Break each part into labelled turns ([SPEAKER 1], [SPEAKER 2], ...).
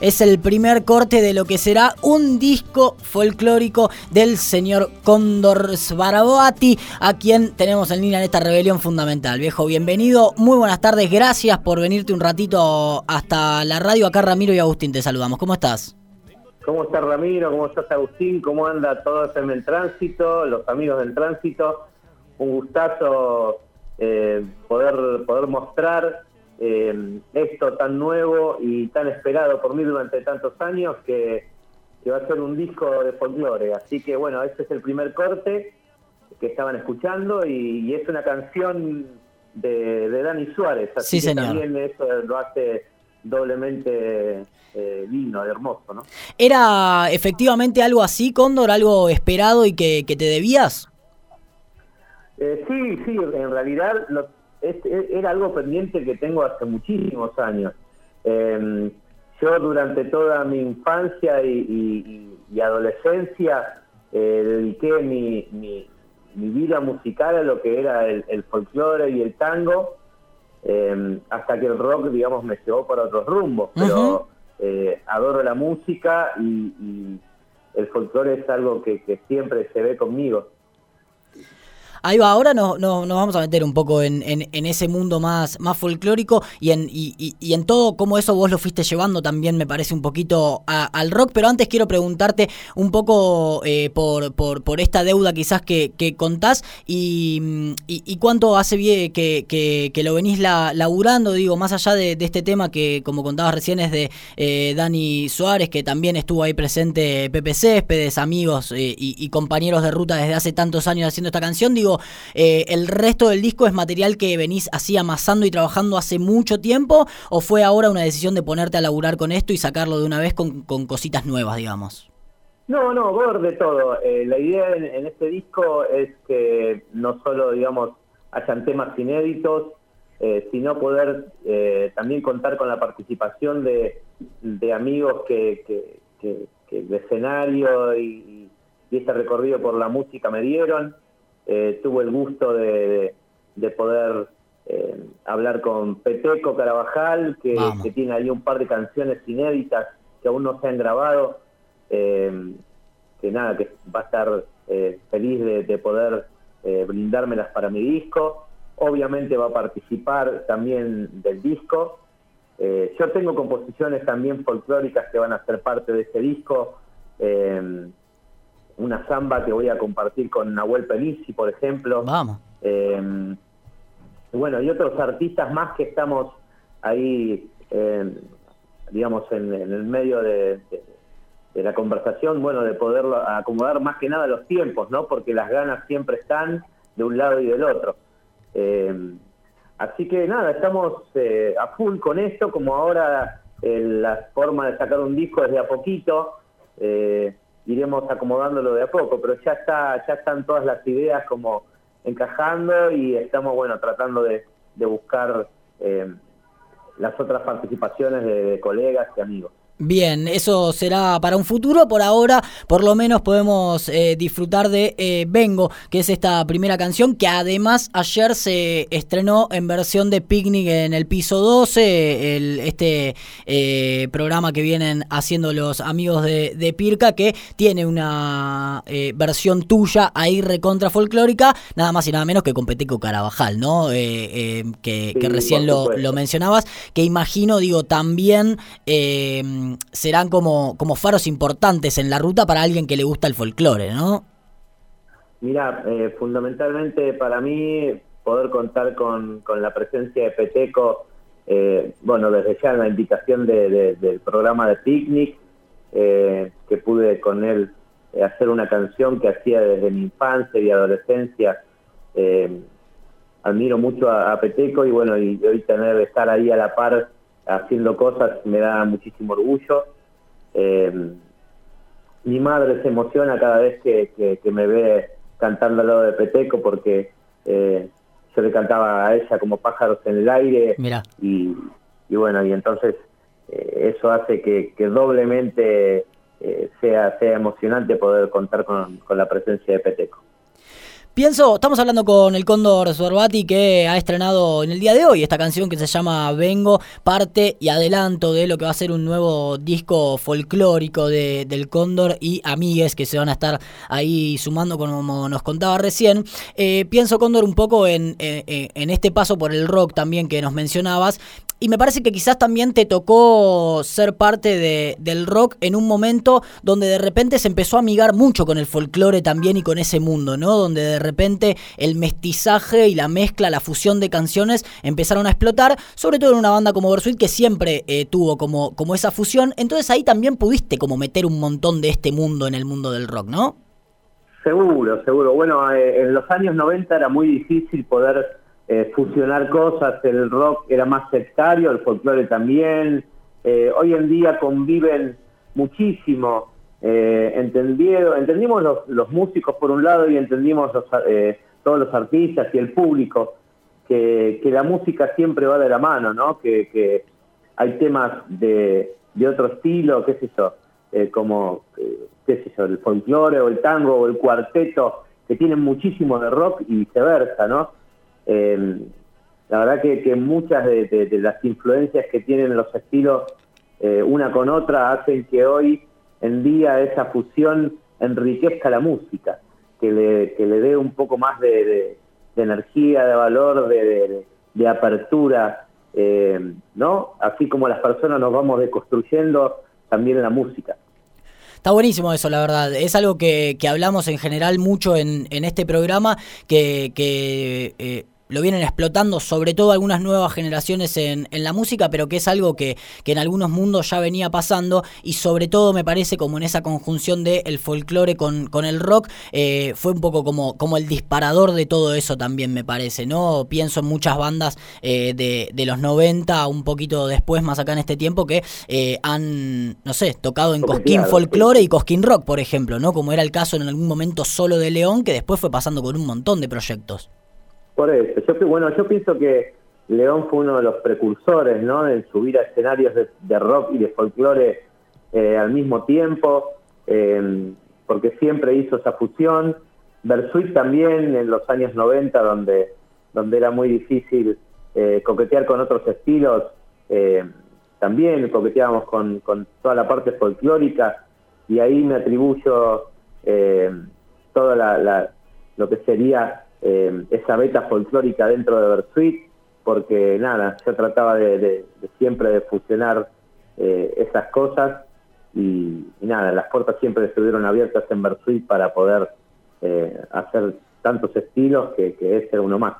[SPEAKER 1] Es el primer corte de lo que será un disco folclórico del señor Cóndor Sbarabati, a quien tenemos en línea en esta rebelión fundamental. Viejo, bienvenido, muy buenas tardes, gracias por venirte un ratito hasta la radio. Acá Ramiro y Agustín te saludamos, ¿cómo estás?
[SPEAKER 2] ¿Cómo estás Ramiro? ¿Cómo estás Agustín? ¿Cómo anda todo en el tránsito, los amigos del tránsito? Un gustazo eh, poder, poder mostrar eh, esto tan nuevo y tan esperado por mí durante tantos años que, va a ser un disco de folclore. Así que bueno, este es el primer corte que estaban escuchando y, es una canción de, Dani Suárez. Así que también eso lo hace doblemente eh, lindo, hermoso, ¿no?
[SPEAKER 1] ¿Era efectivamente algo así, Cóndor, algo esperado y que, te debías?
[SPEAKER 2] Eh, sí, sí, en realidad lo, e, era algo pendiente que tengo hace muchísimos años. Em, yo durante toda mi infancia y, adolescencia eh, dediqué mi, mi, vida musical a lo que era el, folclore y el tango, em, hasta que el rock, digamos, me llevó para otros rumbos. Pero eh, adoro la música y, el folclore es algo que siempre se ve conmigo.
[SPEAKER 1] Ahí va, ahora nos, nos vamos a meter un poco en, en, ese mundo más, más folclórico y en, y, y, en todo cómo eso vos lo fuiste llevando también me parece un poquito al rock, pero antes quiero preguntarte un poco eh, por, por, por, esta deuda quizás que, que contás y, y, cuánto hace bien que, que, lo venís la, laburando, digo, más allá de, este tema que como contabas recién es de eh, Dani Suárez, que también estuvo ahí presente Pepe Céspedes, amigos eh, y compañeros de ruta desde hace tantos años haciendo esta canción, digo, eh, ¿el resto del disco es material que venís así amasando y trabajando hace mucho tiempo? ¿O fue ahora una decisión de ponerte a laburar con esto y sacarlo de una vez con, cositas nuevas, digamos?
[SPEAKER 2] No, no, por de todo. Eh, la idea en, este disco es que no solo, digamos, hayan temas inéditos, eh, sino poder también contar con la participación de, amigos que, que, el escenario y, y, este recorrido por la música me dieron eh, tuve el gusto de, poder eh, hablar con Peteco Carabajal, que, tiene ahí un par de canciones inéditas que aún no se han grabado, eh, que nada, que va a estar eh, feliz de, poder brindármelas para mi disco. Obviamente va a participar también del disco. yo tengo composiciones también folclóricas que van a ser parte de ese disco una samba que voy a compartir con Nahuel Pelisi, por ejemplo.
[SPEAKER 1] Vamos.
[SPEAKER 2] Eh, bueno, y otros artistas más que estamos ahí, eh, digamos, en, el medio de, la conversación, bueno, de poder acomodar más que nada los tiempos, ¿no? Porque las ganas siempre están de un lado y del otro. Eh, así que nada, estamos a full con esto, como ahora la forma de sacar un disco es de a poquito. Eh, iremos acomodándolo de a poco, pero ya está, ya están todas las ideas como encajando y estamos bueno tratando de, buscar eh, las otras participaciones de colegas y amigos.
[SPEAKER 1] Bien, eso será para un futuro. Por ahora, por lo menos podemos eh, disfrutar de eh, Vengo, que es esta primera canción que además ayer se estrenó en versión de Picnic en el piso 12, el, este eh, programa que vienen haciendo los amigos de, Pirca, que tiene una versión tuya ahí recontra folclórica, nada más y nada menos que con Peteco Carabajal, ¿no? que, recién lo, lo, mencionabas, que imagino, digo, también serán como, como faros importantes en la ruta para alguien que le gusta el folclore, ¿no?
[SPEAKER 2] Mira, eh, fundamentalmente para mí poder contar con, la presencia de Peteco, eh, bueno, desde ya la invitación del programa de Picnic, eh, que pude con él hacer una canción que hacía desde mi infancia y adolescencia. admiro mucho a, Peteco y bueno, y hoy tener, estar ahí a la par haciendo cosas me da muchísimo orgullo. Eh, mi madre se emociona cada vez que, me ve cantando al lado de Peteco porque eh, yo le cantaba a ella como pájaros en el aire Y, bueno, y entonces eh, eso hace que, doblemente sea, sea emocionante poder contar con, con la presencia de Peteco.
[SPEAKER 1] Pienso, estamos hablando con el Cóndor Sorbati que ha estrenado en el día de hoy esta canción que se llama Vengo, parte y adelanto de lo que va a ser un nuevo disco folclórico de, del Cóndor y amigues que se van a estar ahí sumando como nos contaba recién. Eh, pienso, Cóndor, un poco en, en este paso por el rock también que nos mencionabas y me parece que quizás también te tocó ser parte de, del rock en un momento donde de repente se empezó a amigar mucho con el folclore también y con ese mundo, ¿no? Donde de repente el mestizaje y la mezcla, la fusión de canciones empezaron a explotar, sobre todo en una banda como Versuit que siempre eh, tuvo como, como esa fusión. Entonces ahí también pudiste como meter un montón de este mundo en el mundo del rock, ¿no?
[SPEAKER 2] Seguro, seguro. Bueno, eh, en los años 90 era muy difícil poder eh, fusionar cosas, el rock era más sectario, el folclore también. Eh, hoy en día conviven muchísimo. Eh, entendimos los, los, músicos por un lado y entendimos los, eh, todos los artistas y el público que, que, la música siempre va de la mano, ¿no? Que, que hay temas de, de, otro estilo, qué sé yo, como qué sé yo, el folclore o el tango o el cuarteto, que tienen muchísimo de rock y viceversa, ¿no? Eh, la verdad que, muchas de, las influencias que tienen los estilos eh, una con otra hacen que hoy en día esa fusión enriquezca la música, que le, que le dé un poco más de, energía, de valor, de, apertura, eh, ¿no? Así como las personas nos vamos deconstruyendo, también la música.
[SPEAKER 1] Está buenísimo eso, la verdad. Es algo que, que hablamos en general mucho en, en este programa, que, que eh, lo vienen explotando, sobre todo algunas nuevas generaciones en, en la música, pero que es algo que, que, en algunos mundos ya venía pasando y sobre todo me parece como en esa conjunción de el folclore con, con el rock, eh, fue un poco como, como el disparador de todo eso también me parece, ¿no? Pienso en muchas bandas eh, de, de, los 90, un poquito después, más acá en este tiempo, que eh, han, no sé, tocado en Cosquín Folklore y Cosquín Rock, por ejemplo, ¿no? Como era el caso en algún momento solo de León, que después fue pasando con un montón de proyectos.
[SPEAKER 2] Por eso, yo, bueno, yo pienso que León fue uno de los precursores, ¿no? En subir a escenarios de, rock y de folclore eh, al mismo tiempo, eh, porque siempre hizo esa fusión. Bersuit también en los años 90, donde, donde era muy difícil eh, coquetear con otros estilos, también coqueteábamos con, con, toda la parte folclórica, y ahí me atribuyo todo la, lo que sería eh, esa beta folclórica dentro de Versuit, porque nada, yo trataba de, siempre de fusionar eh, esas cosas y, nada, las puertas siempre estuvieron abiertas en Versuit para poder eh, hacer tantos estilos que, que ese era uno más.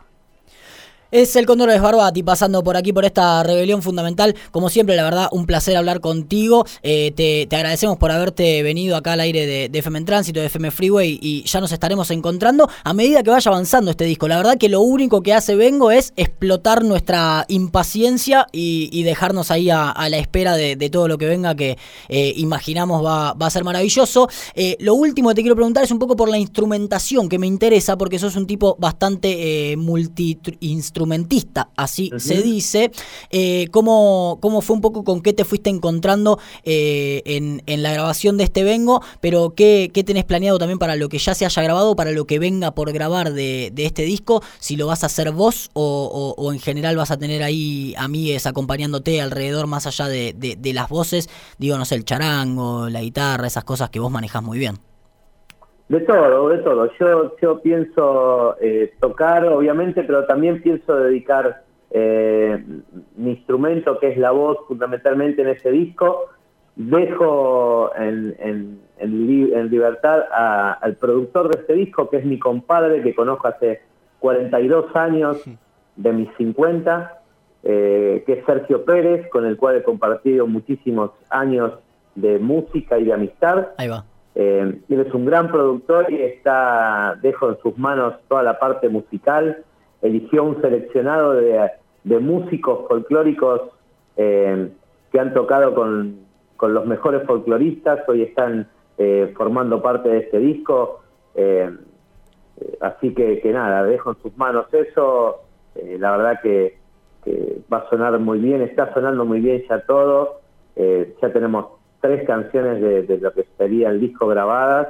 [SPEAKER 1] Es el Cóndor de Barbati pasando por aquí por esta rebelión fundamental. Como siempre, la verdad, un placer hablar contigo. Eh, te, agradecemos por haberte venido acá al aire de, de, FM Tránsito, de FM Freeway, y ya nos estaremos encontrando a medida que vaya avanzando este disco. La verdad que lo único que hace Vengo es explotar nuestra impaciencia y, dejarnos ahí a, la espera de, todo lo que venga, que eh, imaginamos va, a ser maravilloso. Eh, lo último que te quiero preguntar es un poco por la instrumentación que me interesa, porque sos un tipo bastante multi instrumentista, así se dice. Eh, ¿cómo, ¿cómo, fue un poco con qué te fuiste encontrando eh, en, en, la grabación de este Vengo? Pero ¿qué, ¿qué, tenés planeado también para lo que ya se haya grabado, para lo que venga por grabar de, de este disco? Si lo vas a hacer vos o, o, en general vas a tener ahí amigues acompañándote alrededor más allá de, de, de las voces, digo, no sé, el charango, la guitarra, esas cosas que vos manejás muy bien.
[SPEAKER 2] De todo, de todo. Yo, yo pienso eh, tocar, obviamente, pero también pienso dedicar eh, mi instrumento, que es la voz, fundamentalmente en ese disco. Dejo en, en, libertad al productor de este disco, que es mi compadre, que conozco hace 42 años de mis 50, eh, que es Sergio Pérez, con el cual he compartido muchísimos años de música y de amistad.
[SPEAKER 1] Ahí va
[SPEAKER 2] eh, él es un gran productor y está, dejo en sus manos toda la parte musical. Eligió un seleccionado de, músicos folclóricos eh, que han tocado con, los mejores folcloristas, hoy están eh, formando parte de este disco. así que, nada, dejo en sus manos eso. la verdad que, que, va a sonar muy bien, está sonando muy bien ya todo. ya tenemos tres canciones de, lo que sería el disco grabadas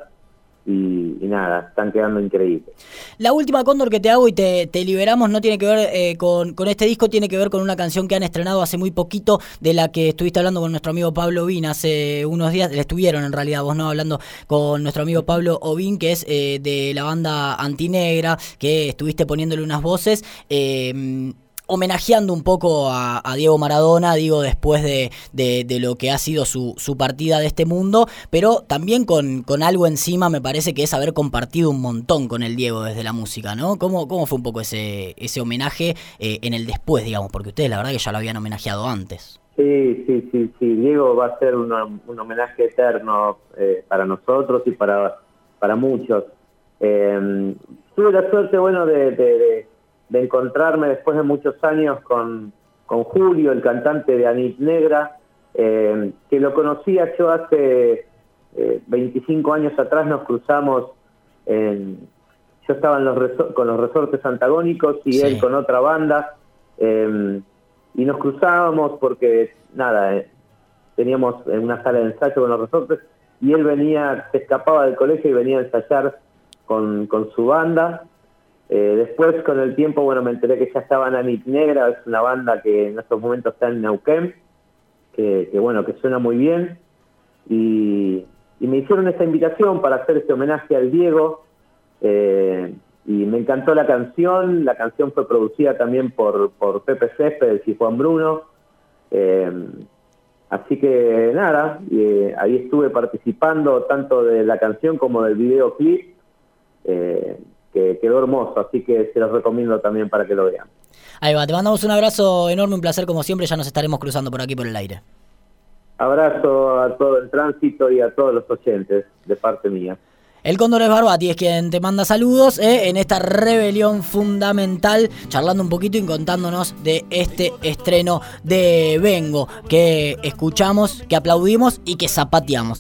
[SPEAKER 2] y, nada, están quedando increíbles.
[SPEAKER 1] La última Cóndor que te hago y te, liberamos no tiene que ver eh, con, este disco, tiene que ver con una canción que han estrenado hace muy poquito, de la que estuviste hablando con nuestro amigo Pablo Ovin hace unos días, le estuvieron en realidad vos no hablando con nuestro amigo Pablo Ovin, que es eh, de la banda Antinegra, que estuviste poniéndole unas voces. Eh, homenajeando un poco a, Diego Maradona, digo, después de, lo que ha sido su, partida de este mundo, pero también con, con, algo encima me parece que es haber compartido un montón con el Diego desde la música, ¿no? ¿Cómo, cómo fue un poco ese, ese homenaje eh, en el después, digamos? Porque ustedes la verdad que ya lo habían homenajeado antes.
[SPEAKER 2] Sí, sí, sí, sí. Diego va a ser un homenaje eterno eh, para nosotros y para, para muchos. Eh, tuve la suerte, bueno, de de encontrarme después de muchos años con, con Julio, el cantante de Anit Negra, eh, que lo conocía yo hace 25 eh, años atrás, nos cruzamos, en, yo estaba en los con los resortes antagónicos y él con otra banda, eh, y nos cruzábamos porque, nada, teníamos en una sala de ensayo con los resortes, y él venía, se escapaba del colegio y venía a ensayar con, con su banda, eh, después, con el tiempo, bueno, me enteré que ya estaba Anit Negra, es una banda que en estos momentos está en Neuquén, que, bueno, que suena muy bien. Y, me hicieron esta invitación para hacer este homenaje al Diego. Eh, y me encantó la canción. La canción fue producida también por, por Pepe Céspedes y Juan Bruno. Eh, así que nada, ahí estuve participando tanto de la canción como del videoclip. Que quedó hermoso, así que se los recomiendo también para que lo vean.
[SPEAKER 1] Ahí va, te mandamos un abrazo enorme, un placer como siempre, ya nos estaremos cruzando por aquí por el aire.
[SPEAKER 2] Abrazo a todo el tránsito y a todos los oyentes de parte mía.
[SPEAKER 1] El Cóndor es Barbati es quien te manda saludos eh, en esta rebelión fundamental, charlando un poquito y contándonos de este estreno de Vengo que escuchamos, que aplaudimos y que zapateamos.